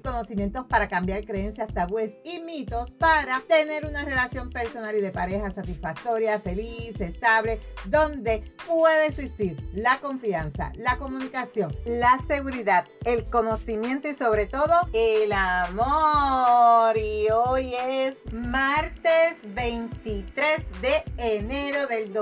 conocimientos para cambiar creencias, tabúes y mitos para tener una relación personal y de pareja satisfactoria, feliz, estable, donde puede existir la confianza, la comunicación, la seguridad, el conocimiento y sobre todo el amor. Y hoy es martes 23 de enero del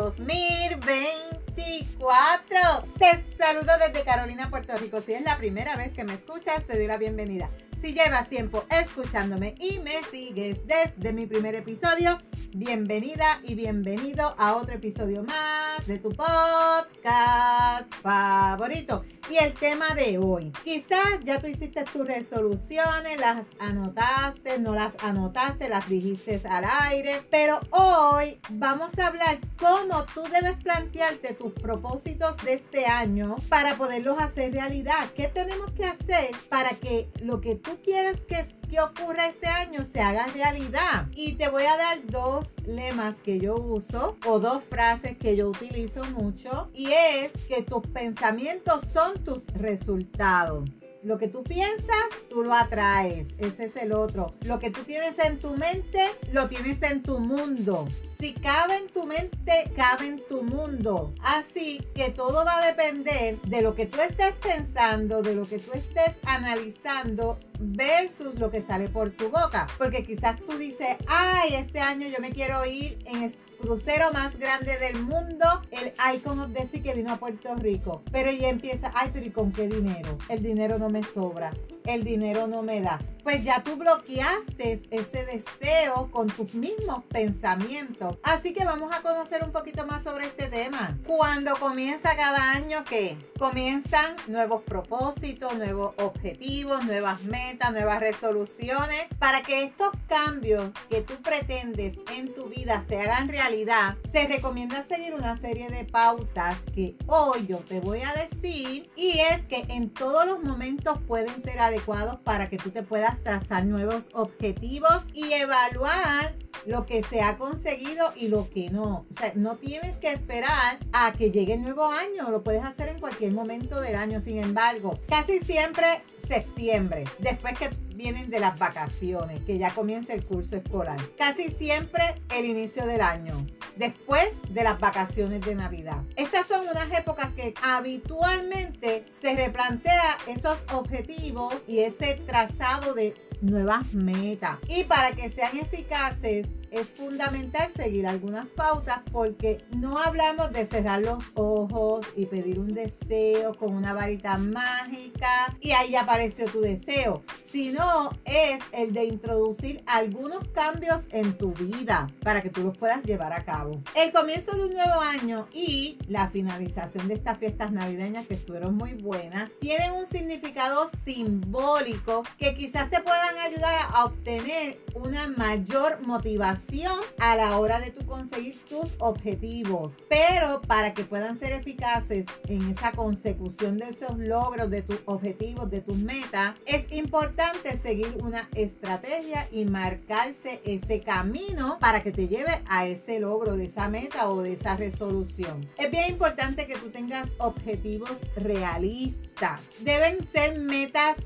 2024. Te saludo desde Carolina, Puerto Rico. Si es la primera vez que me escuchas, te doy la bienvenida. Si llevas tiempo escuchándome y me sigues desde mi primer episodio, bienvenida y bienvenido a otro episodio más de tu podcast favorito. Y el tema de hoy, quizás ya tú hiciste tus resoluciones, las anotaste, no las anotaste, las dijiste al aire, pero hoy vamos a hablar cómo tú debes plantearte tus propósitos de este año para poderlos hacer realidad. ¿Qué tenemos que hacer para que lo que tú quieres que, que este año se haga realidad? Y te voy a dar dos lemas que yo uso o dos frases que yo utilizo mucho y es que tus pensamientos son tus resultados. Lo que tú piensas, tú lo atraes. Ese es el otro. Lo que tú tienes en tu mente, lo tienes en tu mundo. Si cabe en tu mente, cabe en tu mundo. Así que todo va a depender de lo que tú estés pensando, de lo que tú estés analizando versus lo que sale por tu boca. Porque quizás tú dices, ay, este año yo me quiero ir en este crucero más grande del mundo, el Icon of the Sea que vino a Puerto Rico. Pero ella empieza, ay, pero ¿y con qué dinero? El dinero no me sobra, el dinero no me da pues ya tú bloqueaste ese deseo con tus mismos pensamientos. Así que vamos a conocer un poquito más sobre este tema. Cuando comienza cada año, ¿qué? Comienzan nuevos propósitos, nuevos objetivos, nuevas metas, nuevas resoluciones. Para que estos cambios que tú pretendes en tu vida se hagan realidad, se recomienda seguir una serie de pautas que hoy yo te voy a decir. Y es que en todos los momentos pueden ser para que tú te puedas trazar nuevos objetivos y evaluar lo que se ha conseguido y lo que no. O sea, no tienes que esperar a que llegue el nuevo año, lo puedes hacer en cualquier momento del año. Sin embargo, casi siempre septiembre, después que vienen de las vacaciones, que ya comienza el curso escolar. Casi siempre el inicio del año, después de las vacaciones de Navidad. Estas son unas épocas que habitualmente se replantea esos objetivos y ese trazado de nuevas metas. Y para que sean eficaces, es fundamental seguir algunas pautas porque no hablamos de cerrar los ojos y pedir un deseo con una varita mágica y ahí apareció tu deseo, sino es el de introducir algunos cambios en tu vida para que tú los puedas llevar a cabo. El comienzo de un nuevo año y la finalización de estas fiestas navideñas que estuvieron muy buenas tienen un significado simbólico que quizás te puedan ayudar a obtener una mayor motivación a la hora de tu conseguir tus objetivos. Pero para que puedan ser eficaces en esa consecución de esos logros, de tus objetivos, de tus metas, es importante seguir una estrategia y marcarse ese camino para que te lleve a ese logro de esa meta o de esa resolución. Es bien importante que tú tengas objetivos realistas. Deben ser metas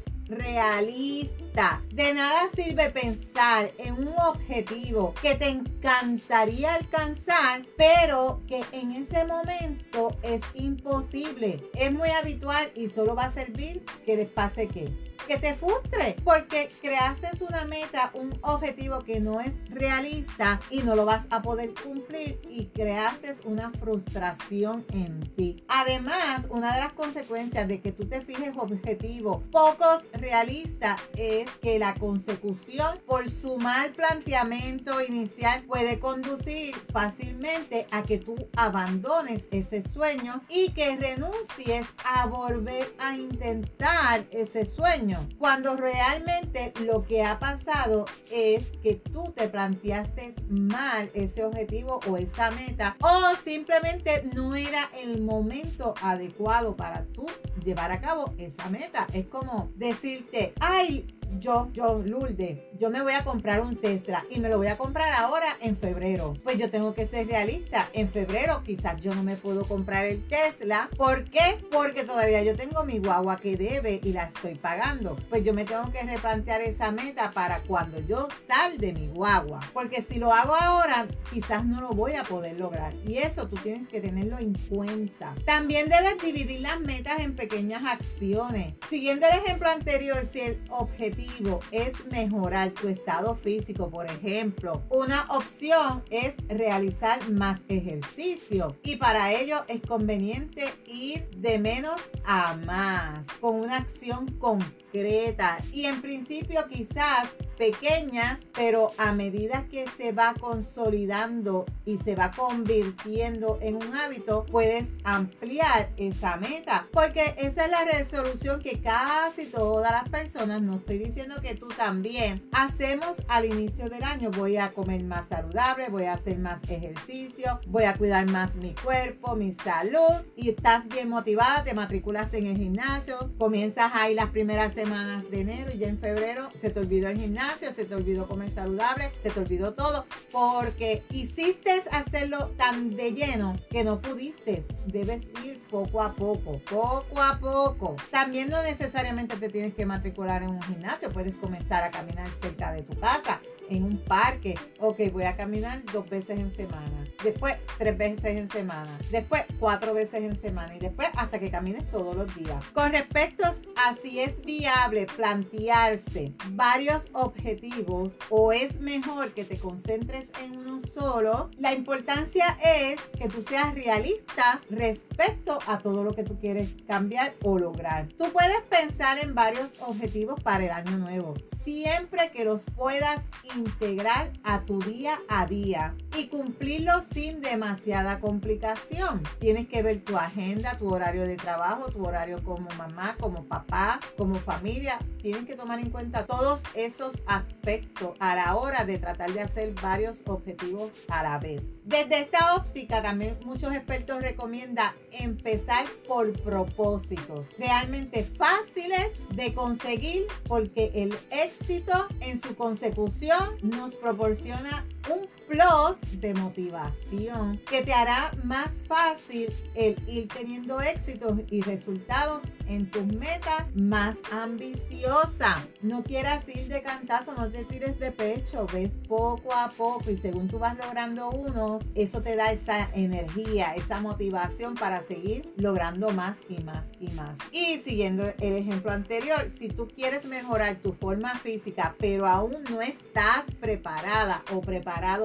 De nada sirve pensar en un objetivo que te encantaría alcanzar, pero que en ese momento es imposible. Es muy habitual y solo va a servir que les pase que que te frustre porque creaste una meta, un objetivo que no es realista y no lo vas a poder cumplir y creaste una frustración en ti. Además, una de las consecuencias de que tú te fijes objetivos pocos realistas es que la consecución por su mal planteamiento inicial puede conducir fácilmente a que tú abandones ese sueño y que renuncies a volver a intentar ese sueño. Cuando realmente lo que ha pasado es que tú te planteaste mal ese objetivo o esa meta o simplemente no era el momento adecuado para tú llevar a cabo esa meta. Es como decirte, ay, yo, yo, Lulde, yo me voy a comprar un Tesla y me lo voy a comprar ahora en febrero. Pues yo tengo que ser realista. En febrero quizás yo no me puedo comprar el Tesla. ¿Por qué? Porque todavía yo tengo mi guagua que debe y la estoy pagando. Pues yo me tengo que replantear esa meta para cuando yo sal de mi guagua. Porque si lo hago ahora, quizás no lo voy a poder lograr. Y eso tú tienes que tenerlo en cuenta. También debes dividir las metas en pequeñas acciones. Siguiendo el ejemplo anterior, si el objetivo es mejorar tu estado físico, por ejemplo, una opción es realizar más ejercicio y para ello es conveniente ir de menos a más con una acción concreta. Y en principio quizás pequeñas, pero a medida que se va consolidando y se va convirtiendo en un hábito, puedes ampliar esa meta, porque esa es la resolución que casi todas las personas, no estoy diciendo que tú también, hacemos al inicio del año. Voy a comer más saludable, voy a hacer más ejercicio, voy a cuidar más mi cuerpo, mi salud. Y estás bien motivada, te matriculas en el gimnasio, comienzas ahí las primeras semanas de enero y ya en febrero se te olvidó el gimnasio se te olvidó comer saludable, se te olvidó todo, porque quisiste hacerlo tan de lleno que no pudiste. Debes ir poco a poco, poco a poco. También no necesariamente te tienes que matricular en un gimnasio, puedes comenzar a caminar cerca de tu casa en un parque. Ok, voy a caminar dos veces en semana. Después tres veces en semana. Después cuatro veces en semana. Y después hasta que camines todos los días. Con respecto a si es viable plantearse varios objetivos o es mejor que te concentres en uno solo, la importancia es que tú seas realista respecto a todo lo que tú quieres cambiar o lograr. Tú puedes pensar en varios objetivos para el año nuevo. Siempre que los puedas integrar a tu día a día y cumplirlo sin demasiada complicación. Tienes que ver tu agenda, tu horario de trabajo, tu horario como mamá, como papá, como familia. Tienes que tomar en cuenta todos esos aspectos a la hora de tratar de hacer varios objetivos a la vez. Desde esta óptica también muchos expertos recomiendan empezar por propósitos. Realmente fáciles de conseguir porque el éxito en su consecución nos proporciona un plus de motivación que te hará más fácil el ir teniendo éxitos y resultados en tus metas más ambiciosa. No quieras ir de cantazo, no te tires de pecho, ves poco a poco y según tú vas logrando unos, eso te da esa energía, esa motivación para seguir logrando más y más y más. Y siguiendo el ejemplo anterior, si tú quieres mejorar tu forma física, pero aún no estás preparada o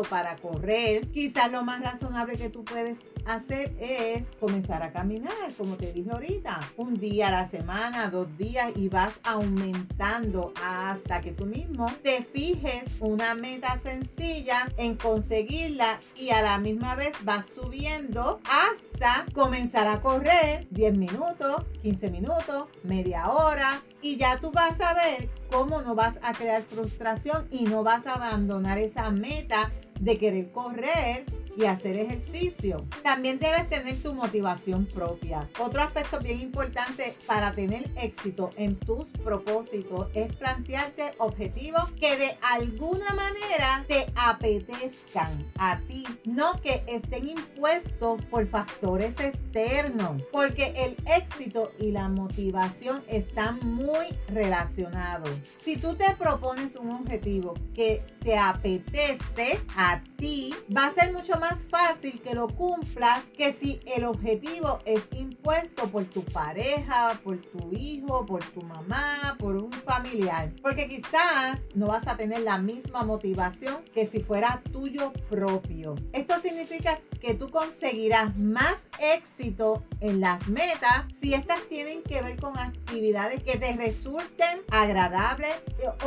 para correr, quizás lo más razonable que tú puedes hacer es comenzar a caminar, como te dije ahorita, un día a la semana, dos días y vas aumentando hasta que tú mismo te fijes una meta sencilla en conseguirla y a la misma vez vas subiendo hasta comenzar a correr 10 minutos, 15 minutos, media hora y ya tú vas a ver cómo no vas a crear frustración y no vas a abandonar esa meta de querer correr y hacer ejercicio. También debes tener tu motivación propia. Otro aspecto bien importante para tener éxito en tus propósitos es plantearte objetivos que de alguna manera te apetezcan a ti, no que estén impuestos por factores externos, porque el éxito y la motivación están muy relacionados. Si tú te propones un objetivo que te apetece a ti, va a ser mucho más fácil que lo cumplas que si el objetivo es impuesto por tu pareja, por tu hijo, por tu mamá, por un familiar. Porque quizás no vas a tener la misma motivación que si fuera tuyo propio. Esto significa que tú conseguirás más éxito en las metas si estas tienen que ver con actividades que te resulten agradables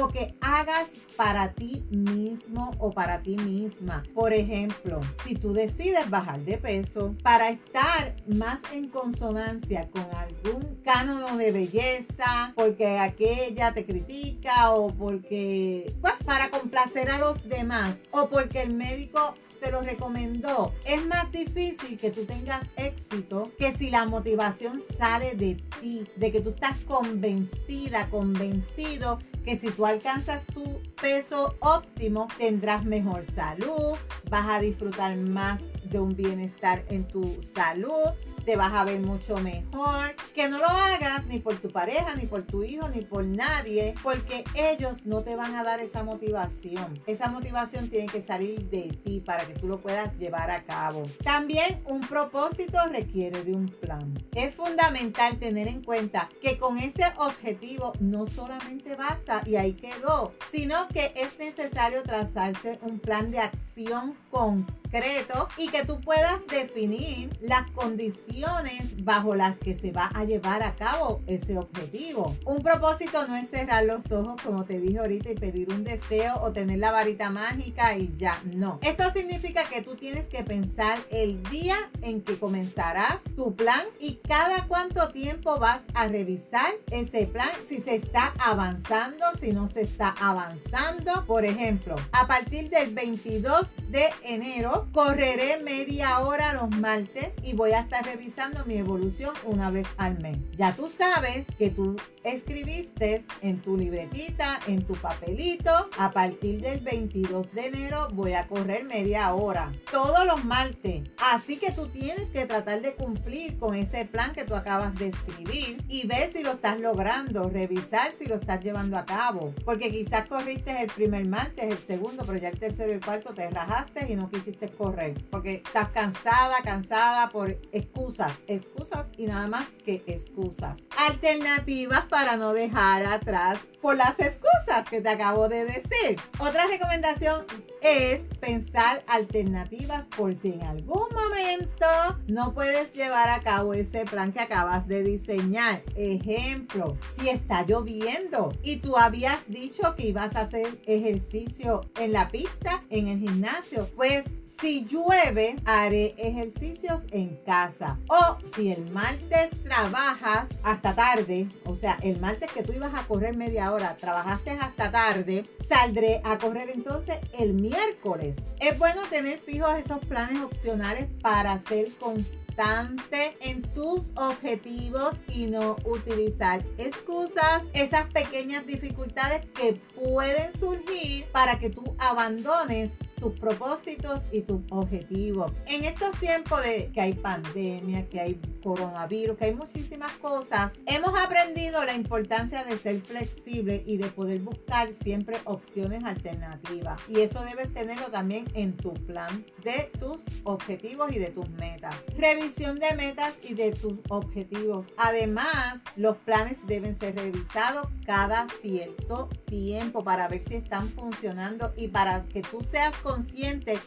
o que hagas para ti mismo o para ti misma. Por ejemplo, si tú decides bajar de peso para estar más en consonancia con algún cánono de belleza, porque aquella te critica o porque, pues, para complacer a los demás o porque el médico te lo recomendó. Es más difícil que tú tengas éxito que si la motivación sale de ti, de que tú estás convencida, convencido que si tú alcanzas tu peso óptimo, tendrás mejor salud, vas a disfrutar más de un bienestar en tu salud, te vas a ver mucho mejor. Que no lo hagas ni por tu pareja, ni por tu hijo, ni por nadie, porque ellos no te van a dar esa motivación. Esa motivación tiene que salir de ti para que tú lo puedas llevar a cabo. También un propósito requiere de un plan. Es fundamental tener en cuenta que con ese objetivo no solamente basta y ahí quedó, sino que es necesario trazarse un plan de acción concreto y que tú puedas definir las condiciones bajo las que se va a llevar a cabo ese objetivo. Un propósito no es cerrar los ojos, como te dije ahorita, y pedir un deseo o tener la varita mágica y ya, no. Esto significa que tú tienes que pensar el día en que comenzarás tu plan y cada cuánto tiempo vas a revisar ese plan, si se está avanzando, si no se está avanzando. Por ejemplo, a partir del 22 de enero correré media hora los martes y voy a estar revisando mi evolución una vez al mes. Ya tú sabes que tú escribiste en tu libretita, en tu papelito, a partir del 22 de enero voy a correr media hora, todos los martes. Así que tú tienes que tratar de cumplir con ese plan que tú acabas de escribir y ver si lo estás logrando, revisar si lo estás llevando a cabo. Porque quizás corriste el primer martes, el segundo, pero ya el tercero y el cuarto te rajaste y no quisiste correr. Porque estás cansada, cansada por excusas, excusas y nada más que excusas. Alternativas para no dejar atrás por las excusas que te acabo de decir. Otra recomendación es pensar alternativas por si en algún momento no puedes llevar a cabo ese plan que acabas de diseñar. Ejemplo, si está lloviendo y tú habías dicho que ibas a hacer ejercicio en la pista, en el gimnasio, pues si llueve, haré ejercicios en casa. O si el martes trabajas hasta tarde, o sea, el martes que tú ibas a correr media hora, trabajaste hasta tarde, saldré a correr entonces el miércoles. Es bueno tener fijos esos planes opcionales para ser constante en tus objetivos y no utilizar excusas, esas pequeñas dificultades que pueden surgir para que tú abandones tus propósitos y tus objetivos. En estos tiempos de que hay pandemia, que hay coronavirus, que hay muchísimas cosas, hemos aprendido la importancia de ser flexible y de poder buscar siempre opciones alternativas. Y eso debes tenerlo también en tu plan de tus objetivos y de tus metas. Revisión de metas y de tus objetivos. Además, los planes deben ser revisados cada cierto tiempo para ver si están funcionando y para que tú seas consciente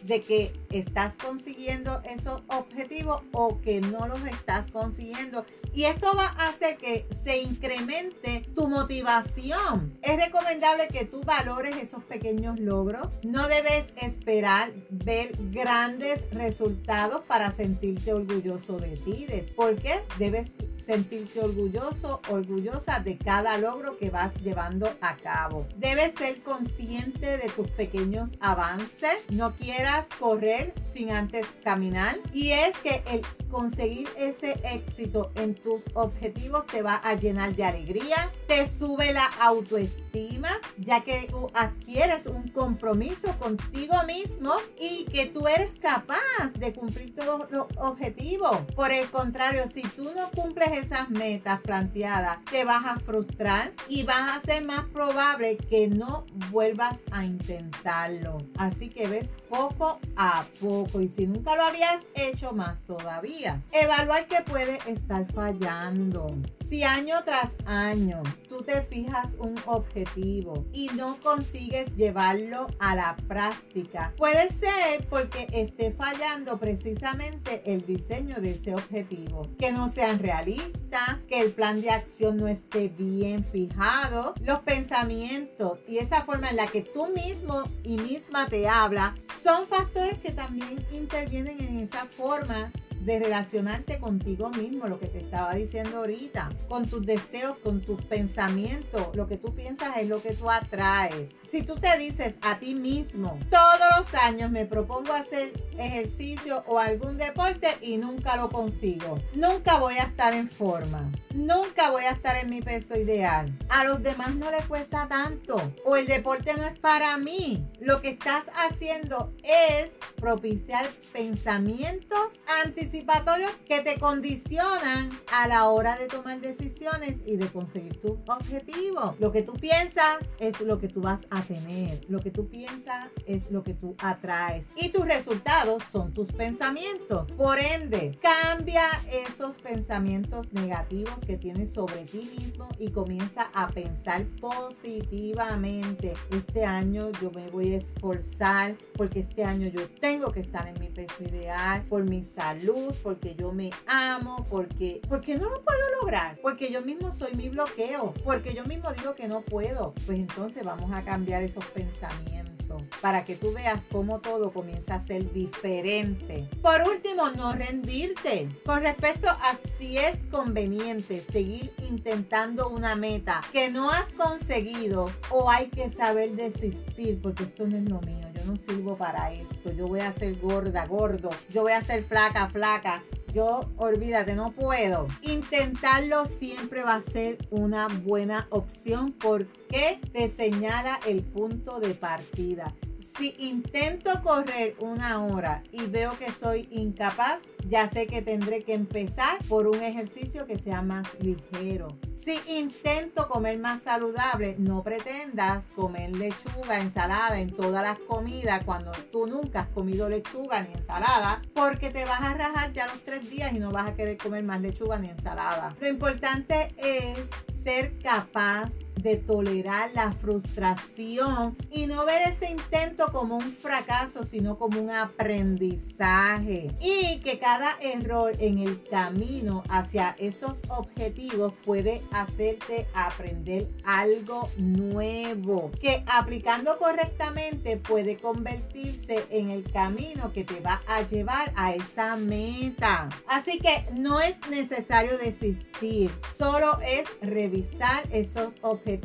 de que estás consiguiendo esos objetivos o que no los estás consiguiendo. Y esto va a hacer que se incremente tu motivación. Es recomendable que tú valores esos pequeños logros. No debes esperar ver grandes resultados para sentirte orgulloso de ti. De, porque debes sentirte orgulloso, orgullosa de cada logro que vas llevando a cabo. Debes ser consciente de tus pequeños avances. No quieras correr sin antes caminar. Y es que el conseguir ese éxito en tus objetivos te va a llenar de alegría, te sube la autoestima, ya que adquieres un compromiso contigo mismo y que tú eres capaz de cumplir todos los objetivos. Por el contrario, si tú no cumples esas metas planteadas, te vas a frustrar y vas a ser más probable que no vuelvas a intentarlo. Así que ves, poco a poco. Y si nunca lo habías hecho, más todavía. Evaluar qué puede estar fallando. Si año tras año tú te fijas un objetivo y no consigues llevarlo a la práctica, puede ser porque esté fallando precisamente el diseño de ese objetivo. Que no sean realistas, que el plan de acción no esté bien fijado, los pensamientos y esa forma en la que tú mismo y misma te habla son factores que también intervienen en esa forma de relacionarte contigo mismo, lo que te estaba diciendo ahorita, con tus deseos, con tus pensamientos. Lo que tú piensas es lo que tú atraes. Si tú te dices a ti mismo, todos los años me propongo hacer ejercicio o algún deporte y nunca lo consigo, nunca voy a estar en forma, nunca voy a estar en mi peso ideal. A los demás no les cuesta tanto o el deporte no es para mí. Lo que estás haciendo es propiciar pensamientos anticipatorios que te condicionan a la hora de tomar decisiones y de conseguir tu objetivo. Lo que tú piensas es lo que tú vas a tener. Lo que tú piensas es lo que tú atraes. Y tus resultados son tus pensamientos. Por ende, cambia esos pensamientos negativos que tienes sobre ti mismo y comienza a pensar positivamente. Este año yo me voy esforzar porque este año yo tengo que estar en mi peso ideal por mi salud, porque yo me amo, porque porque no lo puedo lograr, porque yo mismo soy mi bloqueo, porque yo mismo digo que no puedo. Pues entonces vamos a cambiar esos pensamientos para que tú veas cómo todo comienza a ser diferente. Por último, no rendirte. Con respecto a si es conveniente seguir intentando una meta que no has conseguido o hay que saber desistir porque esto no es lo mío. Yo no sirvo para esto. Yo voy a ser gorda, gordo. Yo voy a ser flaca, flaca yo olvídate, no puedo. Intentarlo siempre va a ser una buena opción porque te señala el punto de partida. Si intento correr una hora y veo que soy incapaz, ya sé que tendré que empezar por un ejercicio que sea más ligero. Si intento comer más saludable, no pretendas comer lechuga, ensalada en todas las comidas cuando tú nunca has comido lechuga ni ensalada, porque te vas a rajar ya los tres días y no vas a querer comer más lechuga ni ensalada. Lo importante es ser capaz de tolerar la frustración y no ver ese intento como un fracaso, sino como un aprendizaje. Y que cada error en el camino hacia esos objetivos puede hacerte aprender algo nuevo, que aplicando correctamente puede convertirse en el camino que te va a llevar a esa meta. Así que no es necesario desistir, solo es revisar esos objetivos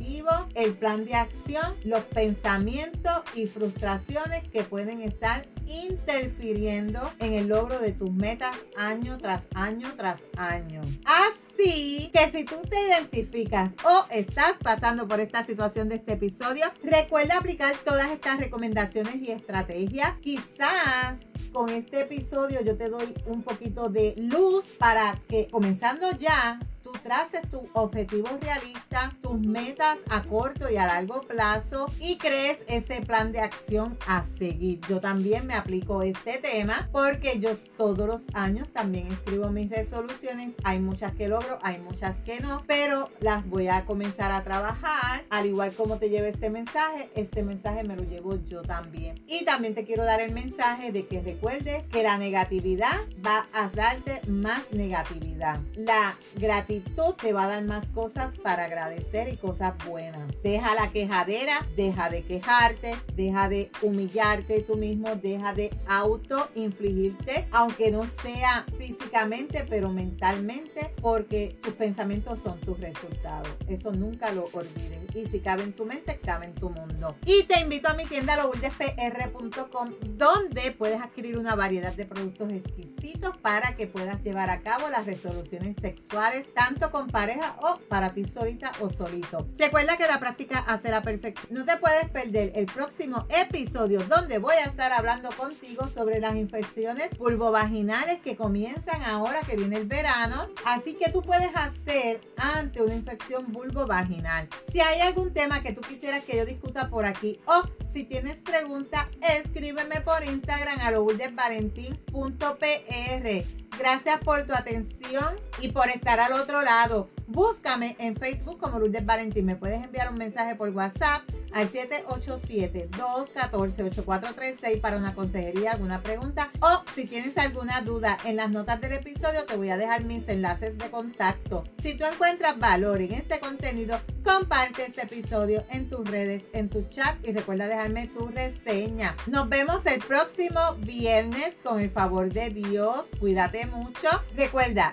el plan de acción, los pensamientos y frustraciones que pueden estar interfiriendo en el logro de tus metas año tras año tras año. Así que si tú te identificas o estás pasando por esta situación de este episodio, recuerda aplicar todas estas recomendaciones y estrategias. Quizás con este episodio yo te doy un poquito de luz para que comenzando ya traces tus objetivos realistas, tus metas a corto y a largo plazo y crees ese plan de acción a seguir. Yo también me aplico este tema porque yo todos los años también escribo mis resoluciones. Hay muchas que logro, hay muchas que no, pero las voy a comenzar a trabajar. Al igual como te llevo este mensaje, este mensaje me lo llevo yo también. Y también te quiero dar el mensaje de que recuerdes que la negatividad va a darte más negatividad. La gratitud tú te va a dar más cosas para agradecer y cosas buenas. Deja la quejadera, deja de quejarte, deja de humillarte tú mismo, deja de auto-infligirte, aunque no sea físicamente, pero mentalmente, porque tus pensamientos son tus resultados. Eso nunca lo olvides. Y si cabe en tu mente, cabe en tu mundo. Y te invito a mi tienda lourdespr.com, donde puedes adquirir una variedad de productos exquisitos para que puedas llevar a cabo las resoluciones sexuales, tanto con pareja o para ti solita o solito. Recuerda que la práctica hace la perfección. No te puedes perder el próximo episodio donde voy a estar hablando contigo sobre las infecciones vulvovaginales que comienzan ahora que viene el verano. Así que tú puedes hacer ante una infección vulvovaginal. Si hay algún tema que tú quisieras que yo discuta por aquí o si tienes pregunta, escríbeme por Instagram a lourdesvalentín.pr. Gracias por tu atención y por estar al otro lado. Búscame en Facebook como Lourdes Valentín. Me puedes enviar un mensaje por WhatsApp al 787-214-8436 para una consejería, alguna pregunta. O si tienes alguna duda en las notas del episodio, te voy a dejar mis enlaces de contacto. Si tú encuentras valor en este contenido, comparte este episodio en tus redes, en tu chat y recuerda dejarme tu reseña. Nos vemos el próximo viernes con el favor de Dios. Cuídate mucho. Recuerda,